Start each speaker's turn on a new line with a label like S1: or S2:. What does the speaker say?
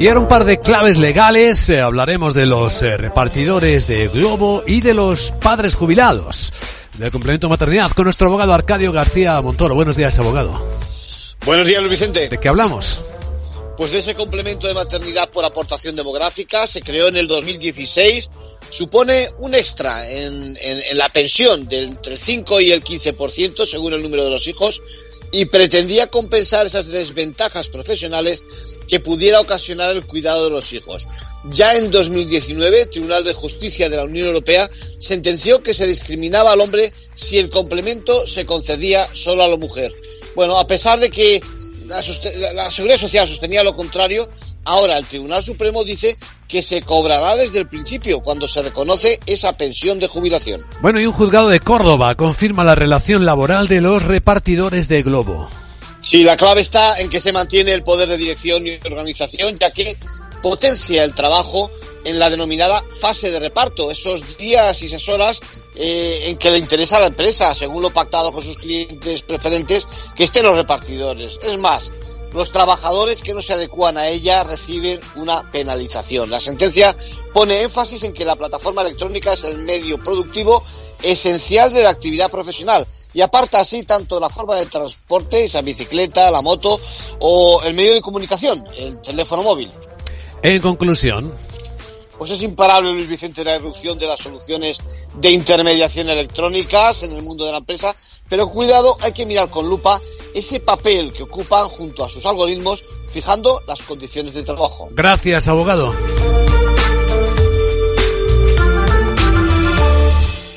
S1: Y ahora un par de claves legales. Eh, hablaremos de los eh, repartidores de Globo y de los padres jubilados del complemento maternidad con nuestro abogado Arcadio García Montoro. Buenos días, abogado.
S2: Buenos días, Luis Vicente.
S1: ¿De qué hablamos?
S2: Pues de ese complemento de maternidad por aportación demográfica se creó en el 2016, supone un extra en, en la pensión del entre el 5 y el 15% según el número de los hijos y pretendía compensar esas desventajas profesionales que pudiera ocasionar el cuidado de los hijos. Ya en 2019, el Tribunal de Justicia de la Unión Europea sentenció que se discriminaba al hombre si el complemento se concedía solo a la mujer. Bueno, a pesar de que la, Seguridad Social sostenía lo contrario, ahora el Tribunal Supremo dice que se cobrará desde el principio cuando se reconoce esa pensión de jubilación.
S1: Bueno, y un juzgado de Córdoba confirma la relación laboral de los repartidores de Globo.
S2: Sí, la clave está en que se mantiene el poder de dirección y organización, ya que potencia el trabajo en la denominada fase de reparto, esos días y esas horas eh, en que le interesa a la empresa, según lo pactado con sus clientes preferentes, que estén los repartidores. Es más, los trabajadores que no se adecúan a ella reciben una penalización. La sentencia pone énfasis en que la plataforma electrónica es el medio productivo esencial de la actividad profesional y aparta así tanto la forma de transporte, esa bicicleta, la moto o el medio de comunicación, el teléfono móvil.
S1: En conclusión,
S2: pues es imparable, Luis Vicente, la erupción de las soluciones de intermediación electrónicas en el mundo de la empresa, pero cuidado, hay que mirar con lupa ese papel que ocupan junto a sus algoritmos fijando las condiciones de trabajo.
S1: Gracias, abogado.